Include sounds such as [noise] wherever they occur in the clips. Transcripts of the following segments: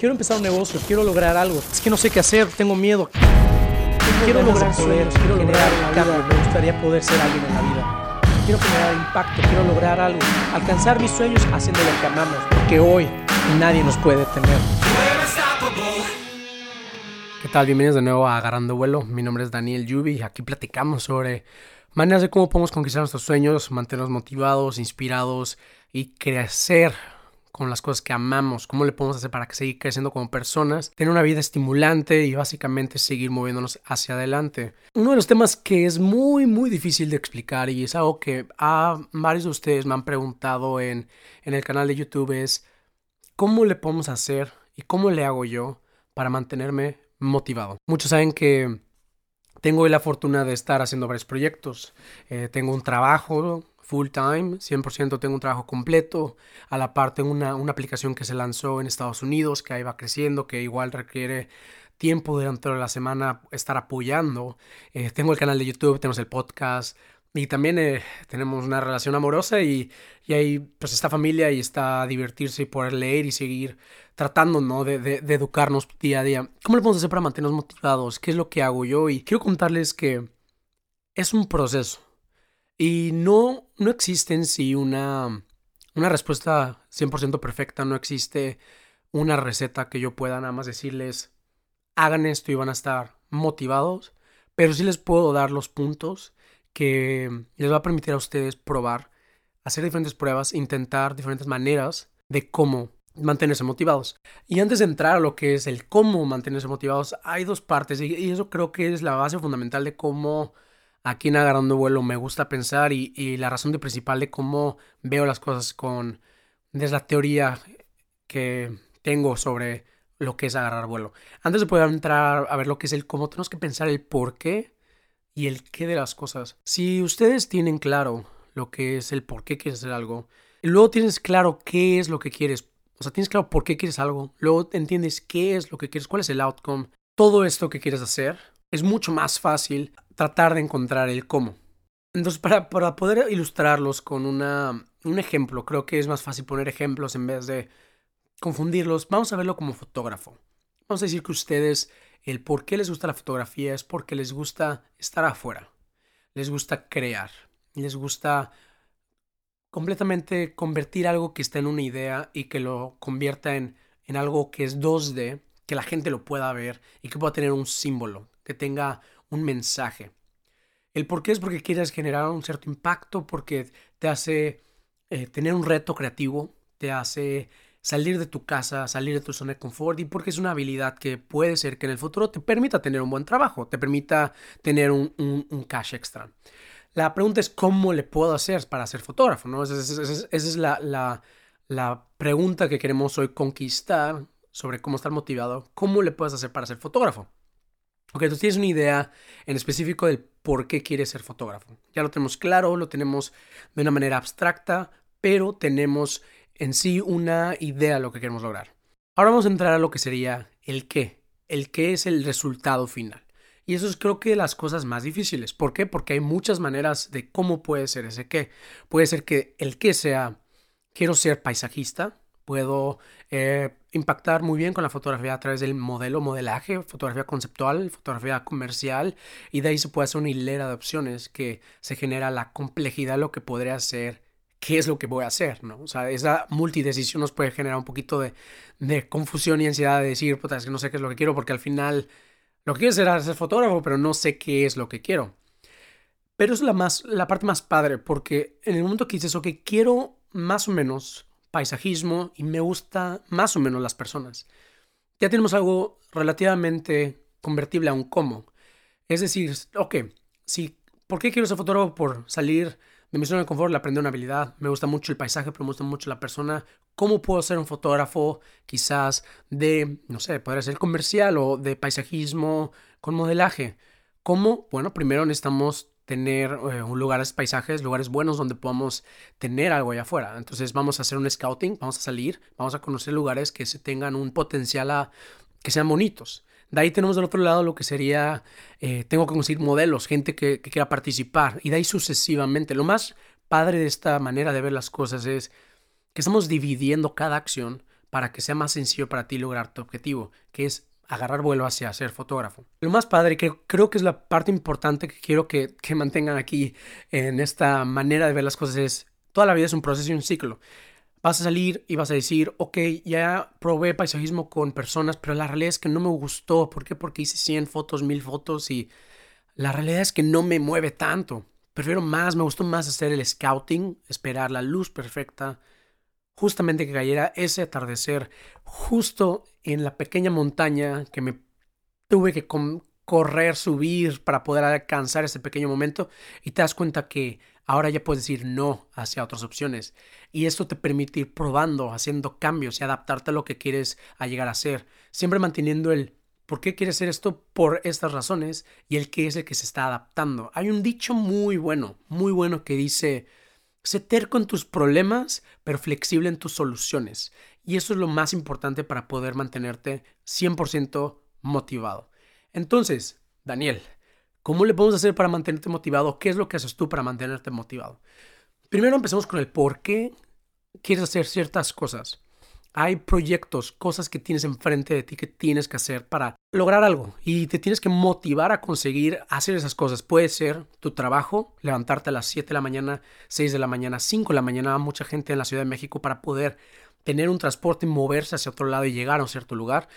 quiero empezar un negocio, quiero lograr algo, es que no sé qué hacer, tengo miedo. Quiero lograr sueños, quiero lograr un cambio, me gustaría poder ser alguien en la vida. Quiero generar impacto, quiero lograr algo, alcanzar mis sueños haciendo lo que amamos, porque hoy nadie nos puede detener. ¿Qué tal? Bienvenidos de nuevo a Agarrando Vuelo. Mi nombre es Daniel Yubi y aquí platicamos sobre maneras de cómo podemos conquistar nuestros sueños, mantenernos motivados, inspirados y crecer con las cosas que amamos, cómo le podemos hacer para que seguir creciendo como personas, tener una vida estimulante y básicamente seguir moviéndonos hacia adelante. Uno de los temas que es muy muy difícil de explicar y es algo que a varios de ustedes me han preguntado en, en el canal de YouTube es cómo le podemos hacer y cómo le hago yo para mantenerme motivado. Muchos saben que tengo la fortuna de estar haciendo varios proyectos. Eh, tengo un trabajo full time, 100% tengo un trabajo completo. A la par tengo una, una aplicación que se lanzó en Estados Unidos, que ahí va creciendo, que igual requiere tiempo durante la semana estar apoyando. Eh, tengo el canal de YouTube, tenemos el podcast y también eh, tenemos una relación amorosa y, y ahí pues esta familia y está divertirse y poder leer y seguir tratando ¿no? de, de, de educarnos día a día. ¿Cómo le podemos hacer para mantenernos motivados? ¿Qué es lo que hago yo? Y quiero contarles que es un proceso. Y no, no existe en sí una, una respuesta 100% perfecta, no existe una receta que yo pueda nada más decirles, hagan esto y van a estar motivados, pero sí les puedo dar los puntos que les va a permitir a ustedes probar, hacer diferentes pruebas, intentar diferentes maneras de cómo mantenerse motivados. Y antes de entrar a lo que es el cómo mantenerse motivados, hay dos partes y eso creo que es la base fundamental de cómo aquí en Agarrando Vuelo me gusta pensar y, la razón de principal de cómo veo las cosas con desde la teoría que tengo sobre lo que es agarrar vuelo. Antes de poder entrar a ver lo que es el cómo, tenemos que pensar el por qué y el qué de las cosas. Si ustedes tienen claro lo que es el por qué quieres hacer algo, luego tienes claro qué es lo que quieres, o sea, tienes claro por qué quieres algo, luego entiendes qué es lo que quieres, cuál es el outcome, todo esto que quieres hacer, es mucho más fácil tratar de encontrar el cómo. Entonces, para, poder ilustrarlos con una, un ejemplo, creo que es más fácil poner ejemplos en vez de confundirlos. Vamos a verlo como fotógrafo. Vamos a decir que ustedes, el por qué les gusta la fotografía es porque les gusta estar afuera, les gusta crear, les gusta completamente convertir algo que está en una idea y que lo convierta en, en algo que es 2D, que la gente lo pueda ver y que pueda tener un símbolo, que tenga un mensaje. El por qué es porque quieres generar un cierto impacto, porque te hace eh, tener un reto creativo, te hace salir de tu casa, salir de tu zona de confort y porque es una habilidad que puede ser que en el futuro te permita tener un buen trabajo, te permita tener un, cash extra. La pregunta es cómo le puedo hacer para ser fotógrafo, ¿no? Esa, es la, la, la pregunta que queremos hoy conquistar sobre cómo estar motivado. ¿Cómo le puedes hacer para ser fotógrafo? Ok, tú tienes una idea en específico del por qué quieres ser fotógrafo. Ya lo tenemos claro, lo tenemos de una manera abstracta, pero tenemos en sí una idea de lo que queremos lograr. Ahora vamos a entrar a lo que sería el qué. El qué es el resultado final. Y eso es creo que las cosas más difíciles. ¿Por qué? Porque hay muchas maneras de cómo puede ser ese qué. Puede ser que el qué sea, quiero ser paisajista, puedo eh, impactar muy bien con la fotografía a través del modelo, modelaje, fotografía conceptual, fotografía comercial, y de ahí se puede hacer una hilera de opciones que se genera la complejidad de lo que podría ser qué es lo que voy a hacer, ¿no? O sea, esa multidecisión nos puede generar un poquito de, de confusión y ansiedad de decir, puta, es que no sé qué es lo que quiero, porque al final lo que quiero es ser fotógrafo, pero no sé qué es lo que quiero. Pero es la, más, la parte más padre, porque en el momento que dices, ok, quiero más o menos paisajismo y me gusta más o menos las personas. Ya tenemos algo relativamente convertible a un cómo. Es decir, ok, si, ¿por qué quiero ser fotógrafo? Por salir de mi zona de confort, aprender una habilidad. Me gusta mucho el paisaje, pero me gusta mucho la persona. ¿Cómo puedo ser un fotógrafo quizás de, no sé, podría ser comercial o de paisajismo con modelaje? ¿Cómo? Bueno, primero necesitamos tener eh, lugares, paisajes, lugares buenos donde podamos tener algo allá afuera. Entonces vamos a hacer un scouting, vamos a salir, vamos a conocer lugares que tengan un potencial que sean bonitos. De ahí tenemos del otro lado lo que sería, eh, tengo que conseguir modelos, gente que quiera participar y de ahí sucesivamente. Lo más padre de esta manera de ver las cosas es que estamos dividiendo cada acción para que sea más sencillo para ti lograr tu objetivo, que es agarrar vuelo hacia ser fotógrafo. Lo más padre, que creo que es la parte importante que quiero que, que mantengan aquí en esta manera de ver las cosas es, toda la vida es un proceso y un ciclo. Vas a salir y vas a decir, ok, ya probé paisajismo con personas, pero la realidad es que no me gustó. ¿Por qué? Porque hice 100 fotos, 1000 fotos y la realidad es que no me mueve tanto. Prefiero más, me gustó más hacer el scouting, esperar la luz perfecta, justamente que cayera ese atardecer justo en la pequeña montaña que me tuve que correr, subir para poder alcanzar ese pequeño momento y te das cuenta que ahora ya puedes decir no hacia otras opciones y esto te permite ir probando, haciendo cambios y adaptarte a lo que quieres a llegar a ser, siempre manteniendo el por qué quieres hacer esto por estas razones y el que es el que se está adaptando. Hay un dicho muy bueno, muy bueno que dice Sé terco en tus problemas, pero flexible en tus soluciones. Y eso es lo más importante para poder mantenerte 100% motivado. Entonces, Daniel, ¿cómo le podemos hacer para mantenerte motivado? ¿Qué es lo que haces tú para mantenerte motivado? Primero empecemos con el por qué quieres hacer ciertas cosas. Hay proyectos, cosas que tienes enfrente de ti que tienes que hacer para lograr algo y te tienes que motivar a conseguir hacer esas cosas. Puede ser tu trabajo, levantarte a las 7 de la mañana, 6 de la mañana, 5 de la mañana, mucha gente en la Ciudad de México para poder tener un transporte, moverse hacia otro lado y llegar a un cierto lugar.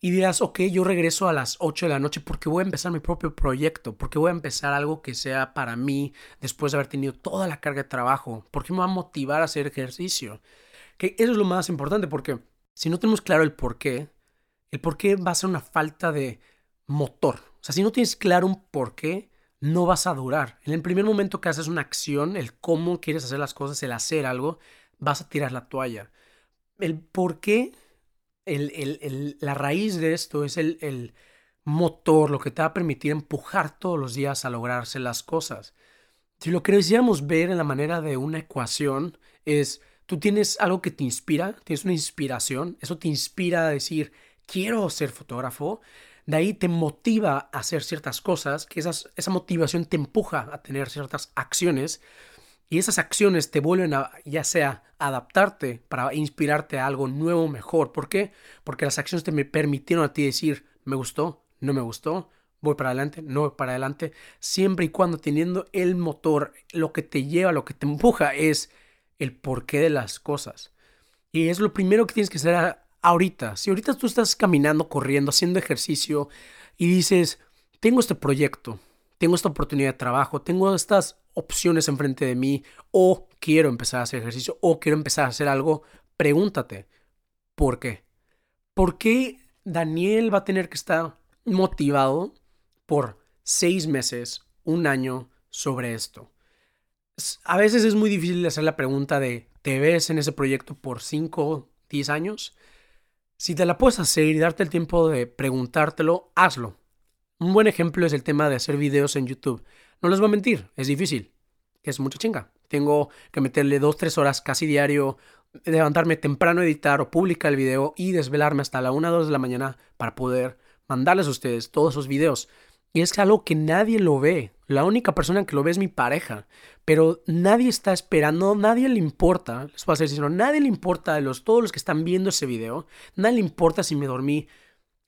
Y dirás, ok, yo regreso a las 8 de la noche porque voy a empezar mi propio proyecto, porque voy a empezar algo que sea para mí después de haber tenido toda la carga de trabajo, porque me va a motivar a hacer ejercicio. Que eso es lo más importante porque si no tenemos claro el por qué, el por qué va a ser una falta de motor. O sea, si no tienes claro un por qué, no vas a durar. En el primer momento que haces una acción, el cómo quieres hacer las cosas, el hacer algo, vas a tirar la toalla. El por qué, el, la raíz de esto es el, el motor, lo que te va a permitir empujar todos los días a lograrse las cosas. Si lo quisiéramos ver en la manera de una ecuación es tú tienes algo que te inspira, tienes una inspiración, eso te inspira a decir, quiero ser fotógrafo, de ahí te motiva a hacer ciertas cosas, que esa motivación te empuja a tener ciertas acciones y esas acciones te vuelven a ya sea adaptarte para inspirarte a algo nuevo, mejor. ¿Por qué? Porque las acciones te permitieron a ti decir, me gustó, no me gustó, voy para adelante, no voy para adelante, siempre y cuando teniendo el motor, lo que te lleva, lo que te empuja es el porqué de las cosas. Y es lo primero que tienes que hacer ahorita. Si ahorita tú estás caminando, corriendo, haciendo ejercicio y dices, tengo este proyecto, tengo esta oportunidad de trabajo, tengo estas opciones enfrente de mí o quiero empezar a hacer ejercicio o quiero empezar a hacer algo, pregúntate, ¿por qué? ¿Por qué Daniel va a tener que estar motivado por seis meses, un año sobre esto? A veces es muy difícil hacer la pregunta de, ¿te ves en ese proyecto por 5, 10 años? Si te la puedes hacer y darte el tiempo de preguntártelo, hazlo. Un buen ejemplo es el tema de hacer videos en YouTube. No les voy a mentir, es difícil. Es mucha chinga. Tengo que meterle 2, 3 horas casi diario, levantarme temprano a editar o publicar el video y desvelarme hasta la 1 o 2 de la mañana para poder mandarles a ustedes todos esos videos. Y es algo que nadie lo ve. La única persona que lo ve es mi pareja. Pero nadie está esperando, nadie le importa, les voy a decir, sino nadie le importa de los, todos los que están viendo ese video, nadie le importa si me dormí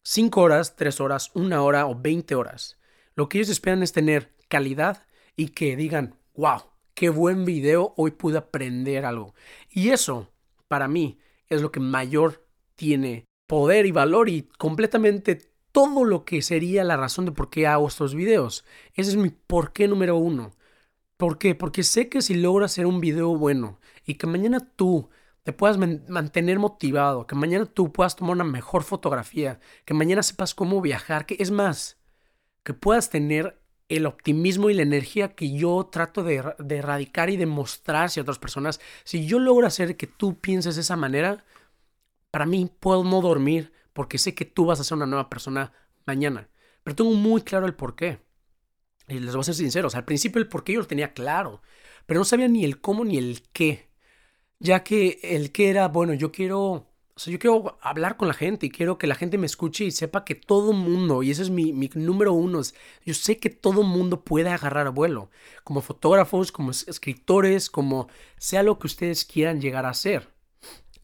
5 horas, 3 horas, 1 hora o 20 horas. Lo que ellos esperan es tener calidad y que digan, wow, qué buen video, hoy pude aprender algo. Y eso, para mí, es lo que mayor tiene poder y valor y completamente todo lo que sería la razón de por qué hago estos videos. Ese es mi por qué número uno. ¿Por qué? Porque sé que si logro hacer un video bueno y que mañana tú te puedas mantener motivado, que mañana tú puedas tomar una mejor fotografía, que mañana sepas cómo viajar, que es más, que puedas tener el optimismo y la energía que yo trato de, de erradicar y demostrar hacia otras personas, si yo logro hacer que tú pienses de esa manera, para mí puedo no dormir, porque sé que tú vas a ser una nueva persona mañana. Pero tengo muy claro el por qué. Y les voy a ser sinceros, al principio el por qué yo lo tenía claro, pero no sabía ni el cómo ni el qué. Ya que el qué era, bueno, yo quiero, o yo quiero hablar con la gente y quiero que la gente me escuche y sepa que todo mundo, y ese es mi, número uno, yo sé que todo mundo puede agarrar vuelo, como fotógrafos, como escritores, como sea lo que ustedes quieran llegar a.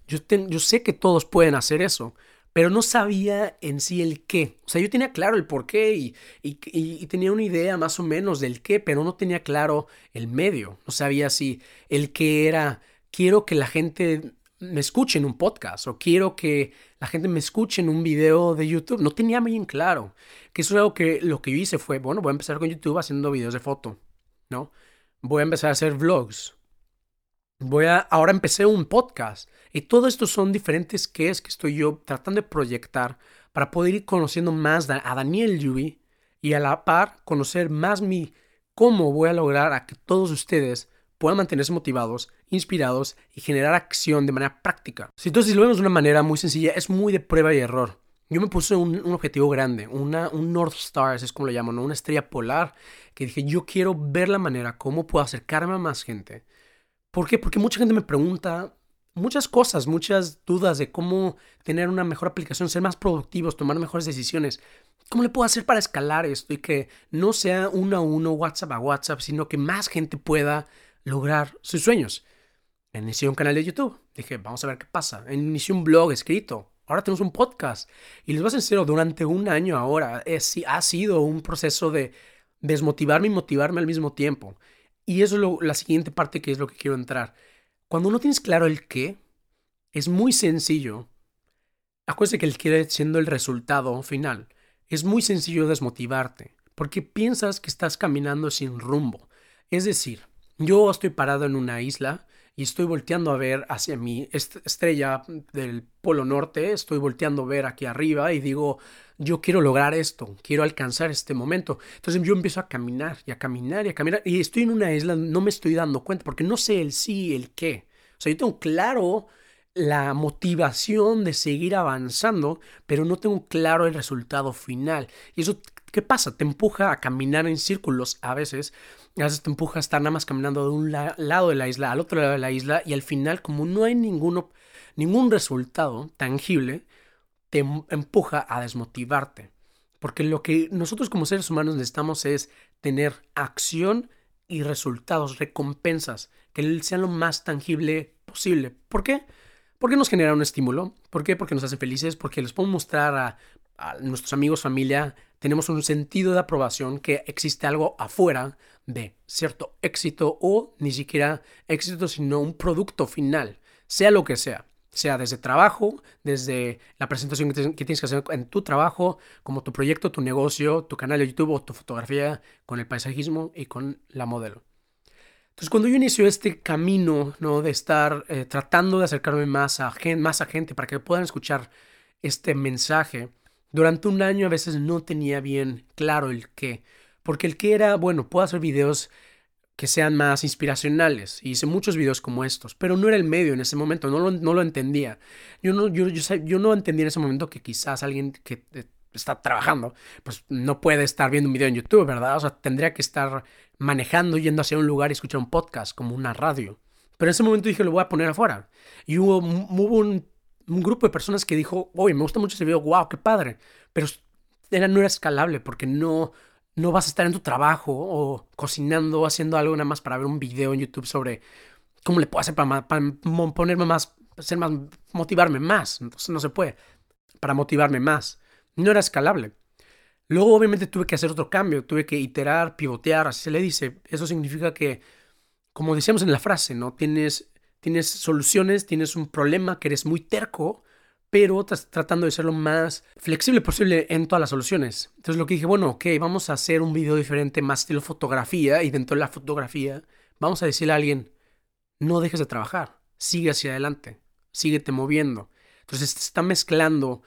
Yo, yo sé que todos pueden hacer eso, pero no sabía en sí el qué. O sea, yo tenía claro el por qué y, tenía una idea más o menos del qué, pero no tenía claro el medio. No sabía si el qué era, quiero que la gente me escuche en un podcast o quiero que la gente me escuche en un video de YouTube. No tenía bien claro. Que eso es algo que lo que yo hice fue, bueno, voy a empezar con YouTube haciendo videos de foto, ¿no? Voy a empezar a hacer vlogs. Voy a, ahora empecé un podcast. Y todo esto son diferentes que es que estoy yo tratando de proyectar para poder ir conociendo más a Daniel Yubi y a la par conocer más mi cómo voy a lograr a que todos ustedes puedan mantenerse motivados, inspirados y generar acción de manera práctica. Entonces lo vemos de una manera muy sencilla, es muy de prueba y error. Yo me puse un, objetivo grande, una, un North Star, es como lo llaman, una estrella polar, que dije, yo quiero ver la manera cómo puedo acercarme a más gente. ¿Por qué? Porque mucha gente me pregunta muchas cosas, muchas dudas de cómo tener una mejor aplicación, ser más productivos, tomar mejores decisiones. ¿Cómo le puedo hacer para escalar esto y que no sea uno a uno, WhatsApp a WhatsApp, sino que más gente pueda lograr sus sueños? Inicié un canal de YouTube. Dije, vamos a ver qué pasa. Inicié un blog escrito. Ahora tenemos un podcast. Y les voy a ser sincero, durante un año ahora es, ha sido un proceso de desmotivarme y motivarme al mismo tiempo. Y eso es la siguiente parte que es lo que quiero entrar. Cuando no tienes claro el qué, es muy sencillo. Acuérdate que el qué siendo el resultado final. Es muy sencillo desmotivarte, porque piensas que estás caminando sin rumbo. Es decir, yo estoy parado en una isla y estoy volteando a ver hacia mi estrella del polo norte, estoy volteando a ver aquí arriba y digo, yo quiero lograr esto, quiero alcanzar este momento. Entonces yo empiezo a caminar y a caminar y a caminar y estoy en una isla, no me estoy dando cuenta porque no sé el sí, el qué. O sea, yo tengo claro la motivación de seguir avanzando, pero no tengo claro el resultado final. Y eso, ¿qué pasa? Te empuja a caminar en círculos a veces. A veces te empuja a estar nada más caminando de un lado de la isla al otro lado de la isla y al final, como no hay ninguno, ningún resultado tangible, te em, empuja a desmotivarte. Porque lo que nosotros como seres humanos necesitamos es tener acción y resultados, recompensas, que sean lo más tangible posible. ¿Por qué? Porque nos genera un estímulo. ¿Por qué? Porque nos hacen felices, porque les podemos mostrar a, a nuestros amigos, familia, tenemos un sentido de aprobación que existe algo afuera de cierto éxito o ni siquiera éxito, sino un producto final, sea lo que sea sea desde trabajo, desde la presentación que, tienes que hacer en tu trabajo, como tu proyecto, tu negocio, tu canal de YouTube o tu fotografía con el paisajismo y con la modelo. Entonces, cuando yo inicio este camino ¿no? de estar eh, tratando de acercarme más a, más a gente para que puedan escuchar este mensaje, durante un año a veces no tenía bien claro el qué. Porque el qué era, bueno, puedo hacer videos que sean más inspiracionales. hice muchos videos como estos, pero no era el medio en ese momento, no lo, no lo entendía. Yo no, yo, yo, yo no entendía en ese momento que quizás alguien que eh, está trabajando, pues no puede estar viendo un video en YouTube, ¿verdad? O sea, tendría que estar manejando, yendo hacia un lugar y escuchar un podcast, como una radio. Pero en ese momento dije, lo voy a poner afuera. Y hubo, hubo un, un, grupo de personas que dijo, oye, me gusta mucho ese video, wow, qué padre. Pero era, no era escalable porque no, no vas a estar en tu trabajo o cocinando o haciendo algo nada más para ver un video en YouTube sobre cómo le puedo hacer para, ponerme más, ser más, motivarme más. Entonces no se puede. Para motivarme más. No era escalable. Luego obviamente tuve que hacer otro cambio, tuve que iterar, pivotear, así se le dice. Eso significa que, como decíamos en la frase, ¿no? Tienes, tienes soluciones, tienes un problema que eres muy terco, pero tratando de ser lo más flexible posible en todas las soluciones. Entonces lo que dije, bueno, ok, vamos a hacer un video diferente, más estilo fotografía, y dentro de la fotografía vamos a decirle a alguien, no dejes de trabajar, sigue hacia adelante, síguete moviendo. Entonces está mezclando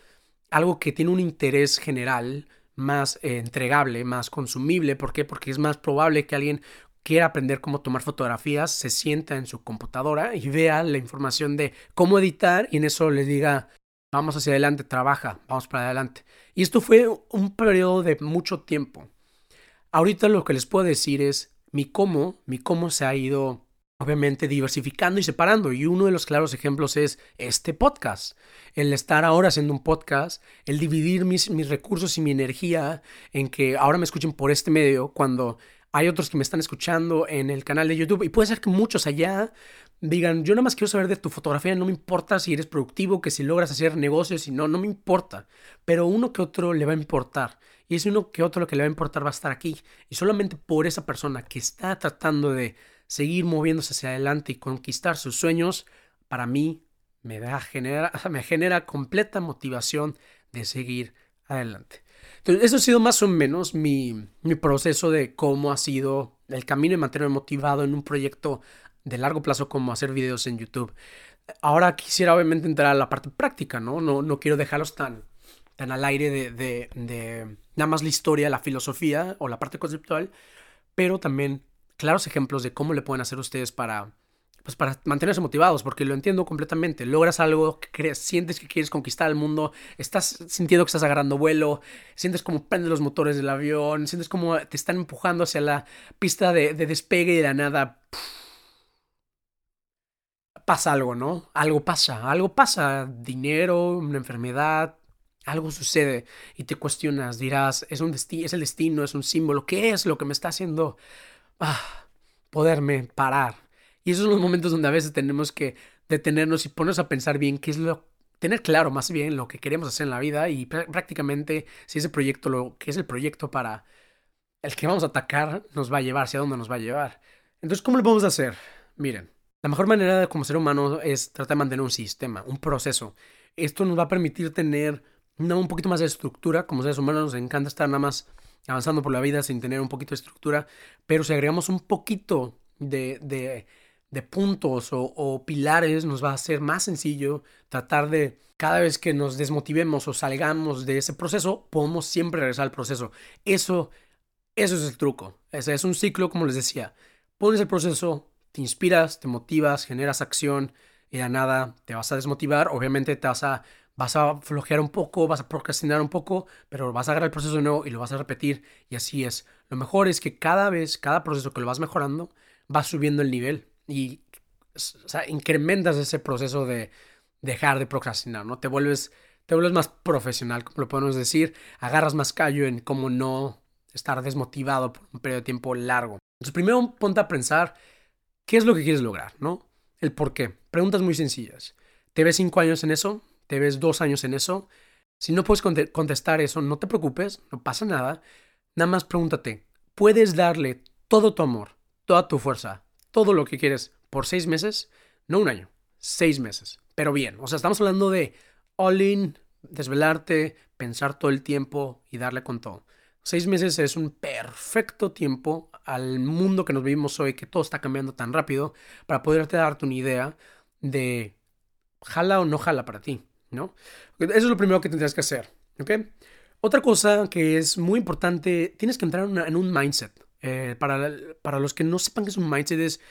algo que tiene un interés general más eh, entregable, más consumible. ¿Por qué? Porque es más probable que alguien quiera aprender cómo tomar fotografías, se sienta en su computadora y vea la información de cómo editar y en eso le diga, vamos hacia adelante, trabaja, vamos para adelante. Y esto fue un periodo de mucho tiempo. Ahorita lo que les puedo decir es mi cómo, mi cómo se ha ido obviamente diversificando y separando. Y uno de los claros ejemplos es este podcast. El estar ahora haciendo un podcast, el dividir mis, mis recursos y mi energía en que ahora me escuchen por este medio cuando hay otros que me están escuchando en el canal de YouTube y puede ser que muchos allá digan, yo nada más quiero saber de tu fotografía, no me importa si eres productivo, que si logras hacer negocios, si no, no me importa. Pero uno que otro le va a importar. Y ese uno que otro lo que le va a importar va a estar aquí. Y solamente por esa persona que está tratando de seguir moviéndose hacia adelante y conquistar sus sueños, para mí me, da, genera, [laughs] me genera completa motivación de seguir adelante. Entonces, eso ha sido más o menos mi, mi proceso de cómo ha sido el camino de mantenerme motivado en un proyecto de largo plazo como hacer videos en YouTube. Ahora quisiera obviamente entrar a la parte práctica, ¿no? No, no quiero dejarlos tan, tan al aire de, de, nada más la historia, la filosofía o la parte conceptual, pero también claros ejemplos de cómo le pueden hacer ustedes para, pues para mantenerse motivados, porque lo entiendo completamente. Logras algo, que crees, sientes que quieres conquistar el mundo, estás sintiendo que estás agarrando vuelo, sientes como prenden los motores del avión, sientes como te están empujando hacia la pista de, despegue y de la nada pasa algo, ¿no? Algo pasa, algo pasa, dinero, una enfermedad, algo sucede y te cuestionas, dirás, es un destino, es el destino, es un símbolo, ¿qué es lo que me está haciendo ah, poderme parar? Y esos son los momentos donde a veces tenemos que detenernos y ponernos a pensar bien qué es lo tener claro más bien lo que queremos hacer en la vida y prácticamente si ese proyecto lo que es el proyecto para el que vamos a atacar nos va a llevar hacia dónde nos va a llevar. Entonces, ¿cómo lo podemos hacer? Miren, la mejor manera de como ser humano es tratar de mantener un sistema, un proceso. Esto nos va a permitir tener un poquito más de estructura. Como seres humanos nos encanta estar nada más avanzando por la vida sin tener un poquito de estructura. Pero si agregamos un poquito de, de, puntos o, o, pilares, nos va a ser más sencillo tratar de cada vez que nos desmotivemos o salgamos de ese proceso, podemos siempre regresar al proceso. Eso, eso es el truco. Ese es un ciclo, como les decía. Pones el proceso, te inspiras, te motivas, generas acción y de nada te vas a desmotivar. Obviamente te vas a, vas a flojear un poco, vas a procrastinar un poco, pero vas a agarrar el proceso de nuevo y lo vas a repetir y así es. Lo mejor es que cada vez, cada proceso que lo vas mejorando, vas subiendo el nivel y incrementas ese proceso de dejar de procrastinar, ¿no? Te vuelves, te vuelves más profesional, como lo podemos decir, agarras más callo en cómo no estar desmotivado por un periodo de tiempo largo. Entonces, primero ponte a pensar ¿Qué es lo que quieres lograr? ¿No? El por qué. Preguntas muy sencillas. ¿Te ves cinco años en eso? ¿Te ves dos años en eso? Si no puedes contestar eso, no te preocupes, no pasa nada. Nada más pregúntate, ¿puedes darle todo tu amor, toda tu fuerza, todo lo que quieres por seis meses? No un año, seis meses. Pero bien, o sea, estamos hablando de all in, desvelarte, pensar todo el tiempo y darle con todo. Seis meses es un perfecto tiempo al mundo que nos vivimos hoy, que todo está cambiando tan rápido, para poderte darte una idea de jala o no jala para ti, ¿no? Eso es lo primero que tendrías que hacer. Otra cosa que es muy importante, tienes que entrar en, un mindset. Eh, para, para los que no sepan qué es un mindset, es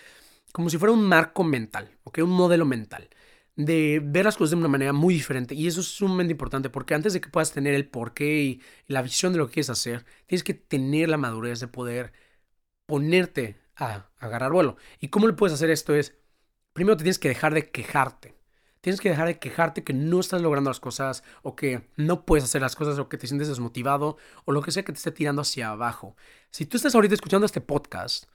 como si fuera un marco mental, ¿ok? Un modelo mental de ver las cosas de una manera muy diferente. Y eso es sumamente importante porque antes de que puedas tener el porqué y, la visión de lo que quieres hacer, tienes que tener la madurez de poder ponerte a, agarrar vuelo. ¿Y cómo le puedes hacer esto? Es, primero te tienes que dejar de quejarte. Tienes que dejar de quejarte que no estás logrando las cosas o que no puedes hacer las cosas o que te sientes desmotivado o lo que sea que te esté tirando hacia abajo. Si tú estás ahorita escuchando este podcast,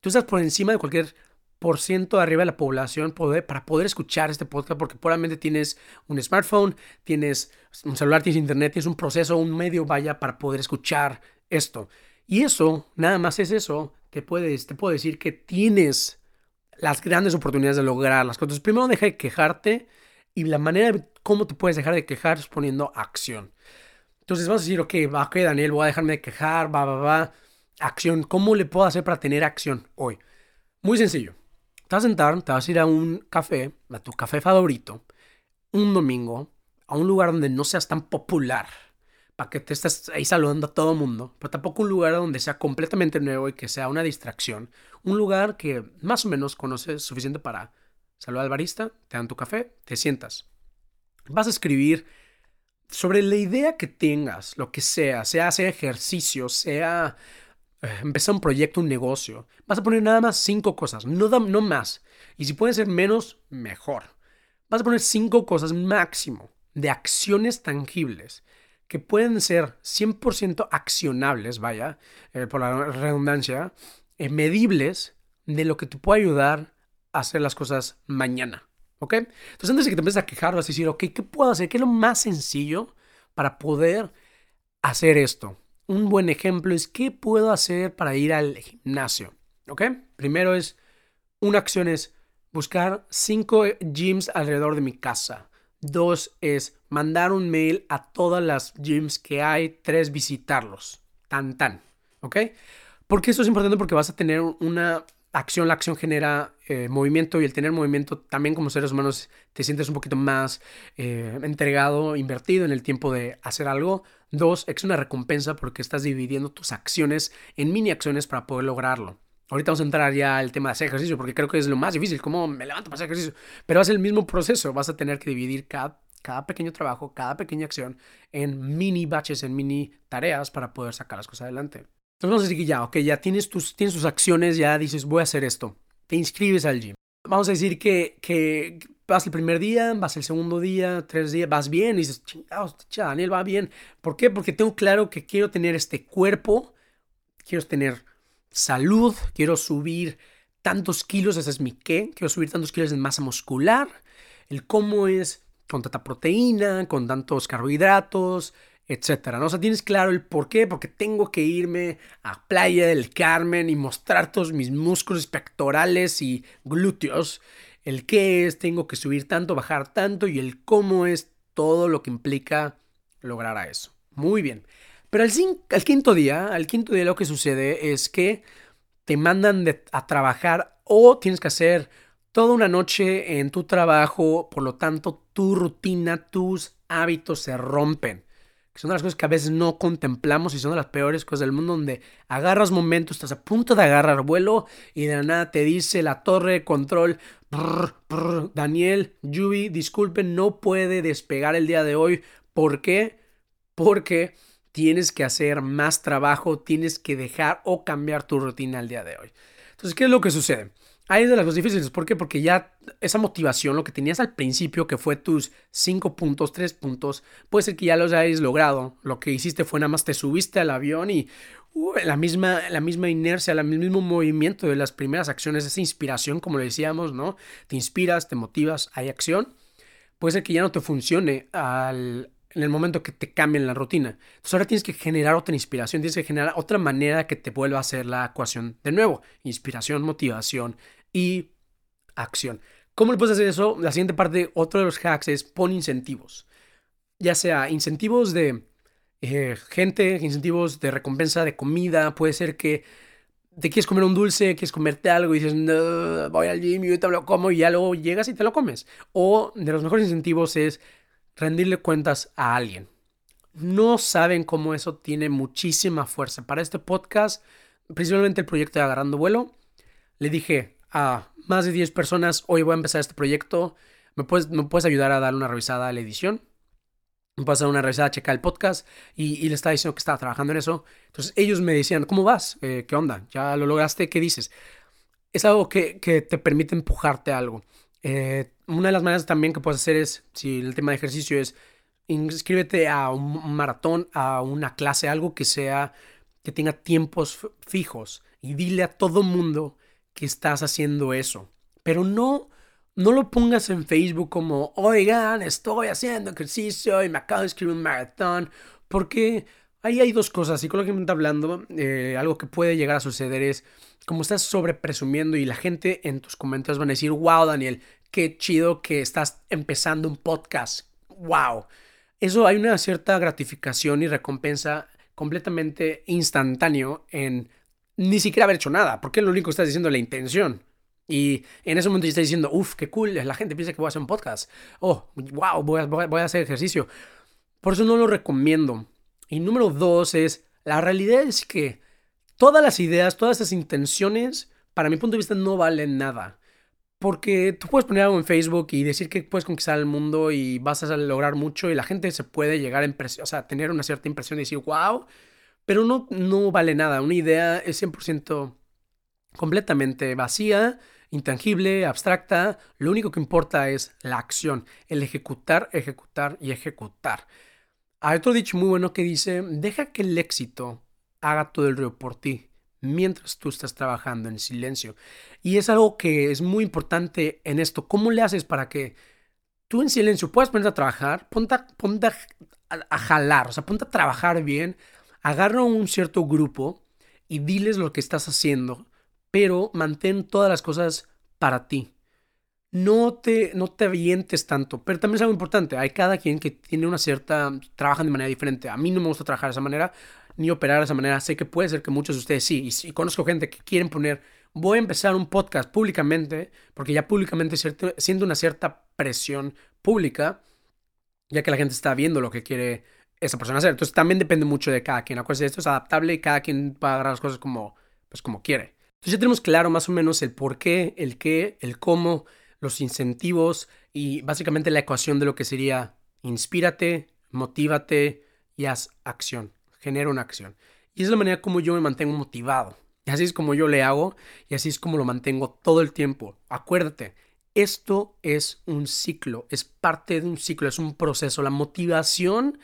tú estás por encima de cualquier por ciento arriba de la población para poder escuchar este podcast, porque probablemente tienes un smartphone, tienes un celular, tienes internet, tienes un proceso, un medio, vaya, para poder escuchar esto. Y eso, nada más es eso, que puedes, te puedo decir que tienes las grandes oportunidades de lograr las cosas. Primero deja de quejarte y la manera de cómo te puedes dejar de quejar es poniendo acción. Entonces vas a decir, ok, ok, Daniel, voy a dejarme de quejar, va, va, va. Acción, ¿cómo le puedo hacer para tener acción hoy? Muy sencillo te vas a sentar, te vas a ir a un café, a tu café favorito, un domingo, a un lugar donde no seas tan popular, para que te estés ahí saludando a todo mundo, pero tampoco un lugar donde sea completamente nuevo y que sea una distracción. Un lugar que más o menos conoces suficiente para saludar al barista, te dan tu café, te sientas. Vas a escribir sobre la idea que tengas, lo que sea, sea hacer ejercicio, sea empezar un proyecto, un negocio, vas a poner nada más cinco cosas, no, más. Y si puede ser menos, mejor. Vas a poner cinco cosas máximo de acciones tangibles que pueden ser 100% accionables, vaya, eh, por la redundancia, eh, medibles de lo que te puede ayudar hacer las cosas mañana. ¿Ok? Entonces antes de que te empieces a quejar, vas a decir, ok, ¿qué puedo hacer? ¿Qué es lo más sencillo para poder hacer esto? Un buen ejemplo es qué puedo hacer para ir al gimnasio. ¿Ok? Primero es, una acción es buscar cinco gyms alrededor de mi casa. Dos es mandar un mail a todas las gyms que hay. Tres, visitarlos. Tan, tan. ¿Ok? Porque esto es importante porque vas a tener una acción, la acción genera eh, movimiento y el tener movimiento también como seres humanos te sientes un poquito más eh, entregado, invertido en el tiempo de hacer algo. Dos, es una recompensa porque estás dividiendo tus acciones en mini acciones para poder lograrlo. Ahorita vamos a entrar ya al tema de hacer ejercicio porque creo que es lo más difícil, cómo me levanto para hacer ejercicio. Pero es el mismo proceso, vas a tener que dividir cada, cada pequeño trabajo, cada pequeña acción en mini batches, en mini tareas para poder sacar las cosas adelante. Entonces vamos a decir que ya, ok, ya tienes tus, tienes tus acciones, ya dices, voy a hacer esto. Te inscribes al gym. Vamos a decir que, que vas el primer día, vas el segundo día, tres días, vas bien, y dices, chingados, Daniel va bien. ¿Por qué? Porque tengo claro que quiero tener este cuerpo, quiero tener salud, quiero subir tantos kilos, ese es mi qué, quiero subir tantos kilos de masa muscular, el cómo es con tanta proteína, con tantos carbohidratos, etcétera. ¿no? O sea, tienes claro el por qué, porque tengo que irme a Playa del Carmen y mostrar todos mis músculos pectorales y glúteos. El qué es, tengo que subir tanto, bajar tanto y el cómo es todo lo que implica lograr a eso. Muy bien. Pero al, al quinto día, al quinto día lo que sucede es que te mandan a trabajar o tienes que hacer toda una noche en tu trabajo, por lo tanto tu rutina, tus hábitos se rompen que son de las cosas que a veces no contemplamos y son de las peores cosas del mundo, donde agarras momentos, estás a punto de agarrar vuelo y de la nada te dice la torre de control, Daniel, Yubi, disculpen, no puede despegar el día de hoy. ¿Por qué? Porque tienes que hacer más trabajo, tienes que dejar o cambiar tu rutina el día de hoy. Entonces, ¿qué es lo que sucede? Ahí es de las cosas difíciles. ¿Por qué? Porque ya esa motivación, lo que tenías al principio, que fue tus cinco puntos, tres puntos, puede ser que ya los hayas logrado. Lo que hiciste fue nada más te subiste al avión y uh, la, misma, la misma inercia, el mismo movimiento de las primeras acciones, esa inspiración, como le decíamos, ¿no? Te inspiras, te motivas, hay acción. Puede ser que ya no te funcione al, en el momento que te cambien la rutina. Entonces ahora tienes que generar otra inspiración, tienes que generar otra manera que te vuelva a hacer la ecuación de nuevo. Inspiración, motivación, y acción. ¿Cómo le puedes hacer eso? La siguiente parte, otro de los hacks es pon incentivos. Ya sea incentivos de eh, gente, incentivos de recompensa de comida. Puede ser que te quieres comer un dulce, quieres comerte algo y dices, no, voy al gym y te lo como y ya luego llegas y te lo comes. O de los mejores incentivos es rendirle cuentas a alguien. No saben cómo eso tiene muchísima fuerza. Para este podcast, principalmente el proyecto de Agarrando Vuelo, le dije, a más de 10 personas, hoy voy a empezar este proyecto, ¿me puedes, me puedes ayudar a dar una revisada a la edición? Me puedes dar una revisada, a checar el podcast y, y le estaba diciendo que estaba trabajando en eso. Entonces ellos me decían, ¿cómo vas? Eh, ¿Qué onda? ¿Ya lo lograste? ¿Qué dices? Es algo que, que te permite empujarte a algo. Eh, una de las maneras también que puedes hacer es, si el tema de ejercicio es, inscríbete a un maratón, a una clase, algo que sea, que tenga tiempos fijos y dile a todo mundo que estás haciendo eso. Pero no, no lo pongas en Facebook como, oigan, estoy haciendo ejercicio y me acabo de escribir un maratón, porque ahí hay dos cosas. Psicológicamente hablando, eh, algo que puede llegar a suceder es, como estás sobrepresumiendo y la gente en tus comentarios van a decir, wow, Daniel, qué chido que estás empezando un podcast. Wow. Eso hay una cierta gratificación y recompensa completamente instantáneo en ni siquiera haber hecho nada, porque lo único que estás diciendo la intención. Y en ese momento ya estás diciendo, uff, qué cool, la gente piensa que voy a hacer un podcast. Oh, wow, voy a, voy a hacer ejercicio. Por eso no lo recomiendo. Y número dos es, la realidad es que todas las ideas, todas esas intenciones, para mi punto de vista, no valen nada. Porque tú puedes poner algo en Facebook y decir que puedes conquistar el mundo y vas a lograr mucho y la gente se puede llegar a, o sea, tener una cierta impresión y decir, wow, pero no, no vale nada. Una idea es 100% completamente vacía, intangible, abstracta. Lo único que importa es la acción, el ejecutar, ejecutar y ejecutar. Hay otro dicho muy bueno que dice, deja que el éxito haga todo el río por ti. mientras tú estás trabajando en silencio. Y es algo que es muy importante en esto. ¿Cómo le haces para que tú en silencio puedas ponerte a trabajar? Ponte, a, jalar, o sea, ponte a trabajar bien, agarra un cierto grupo y diles lo que estás haciendo, pero mantén todas las cosas para ti. No te, no te avientes tanto, pero también es algo importante. Hay cada quien que tiene una cierta, trabajan de manera diferente. A mí no me gusta trabajar de esa manera, ni operar de esa manera. Sé que puede ser que muchos de ustedes sí. Y, conozco gente que quieren poner, voy a empezar un podcast públicamente, porque ya públicamente siento una cierta presión pública, ya que la gente está viendo lo que quiere esa persona hacer. Entonces también depende mucho de cada quien. Acuérdense, esto es adaptable y cada quien va a agarrar las cosas como, pues, como quiere. Entonces ya tenemos claro más o menos el por qué, el qué, el cómo, los incentivos y básicamente la ecuación de lo que sería inspírate, motívate y haz acción genera una acción. Y es la manera como yo me mantengo motivado. Y así es como yo le hago y así es como lo mantengo todo el tiempo. Acuérdate, esto es un ciclo, es parte de un ciclo, es un proceso. La motivación,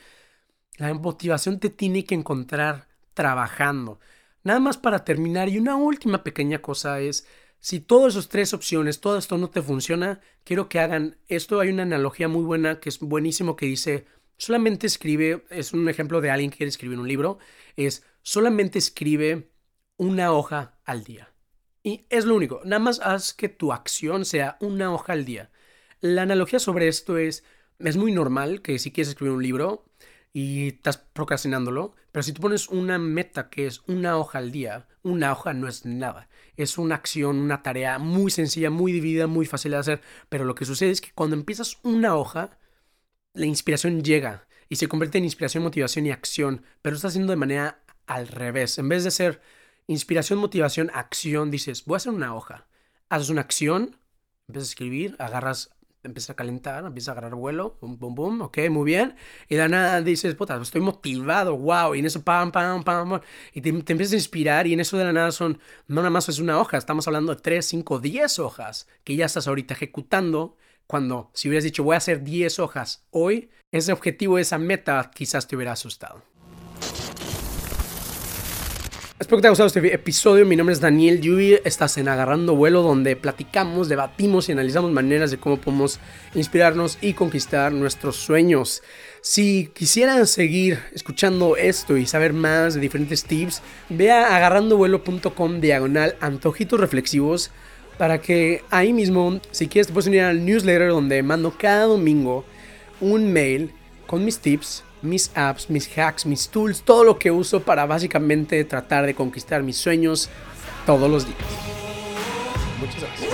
la motivación te tiene que encontrar trabajando. Nada más para terminar y una última pequeña cosa es, si todas esas tres opciones, todo esto no te funciona, quiero que hagan esto. Hay una analogía muy buena que es buenísimo que dice, Solamente escribe, es un ejemplo de alguien que quiere escribir un libro, es solamente escribe una hoja al día. Y es lo único, nada más haz que tu acción sea una hoja al día. La analogía sobre esto es, es muy normal que si quieres escribir un libro y estás procrastinándolo, pero si tú pones una meta que es una hoja al día, una hoja no es nada. Es una acción, una tarea muy sencilla, muy dividida, muy fácil de hacer, pero lo que sucede es que cuando empiezas una hoja, la inspiración llega y se convierte en inspiración, motivación y acción, pero lo estás haciendo de manera al revés. En vez de ser inspiración, motivación, acción, dices, voy a hacer una hoja. Haces una acción, empiezas a escribir, agarras, empiezas a calentar, empiezas a agarrar vuelo, bum, bum, bum, ok, muy bien. Y de nada dices, puta, estoy motivado, wow. Y en eso, pam, pam, pam. Y te, te, empiezas a inspirar y en eso de la nada son, no nada más es una hoja, estamos hablando de 3, 5, 10 hojas que ya estás ahorita ejecutando cuando si hubieras dicho voy a hacer 10 hojas hoy, ese objetivo, esa meta quizás te hubiera asustado. Espero que te haya gustado este episodio. Mi nombre es Daniel Yubi. Estás en Agarrando Vuelo, donde platicamos, debatimos y analizamos maneras de cómo podemos inspirarnos y conquistar nuestros sueños. Si quisieran seguir escuchando esto y saber más de diferentes tips, ve a agarrandovuelo.com diagonal antojitos reflexivos para que ahí mismo, si quieres, te puedes unir al newsletter donde mando cada domingo un mail con mis tips, mis apps, mis hacks, mis tools, todo lo que uso para básicamente tratar de conquistar mis sueños todos los días. Muchas gracias.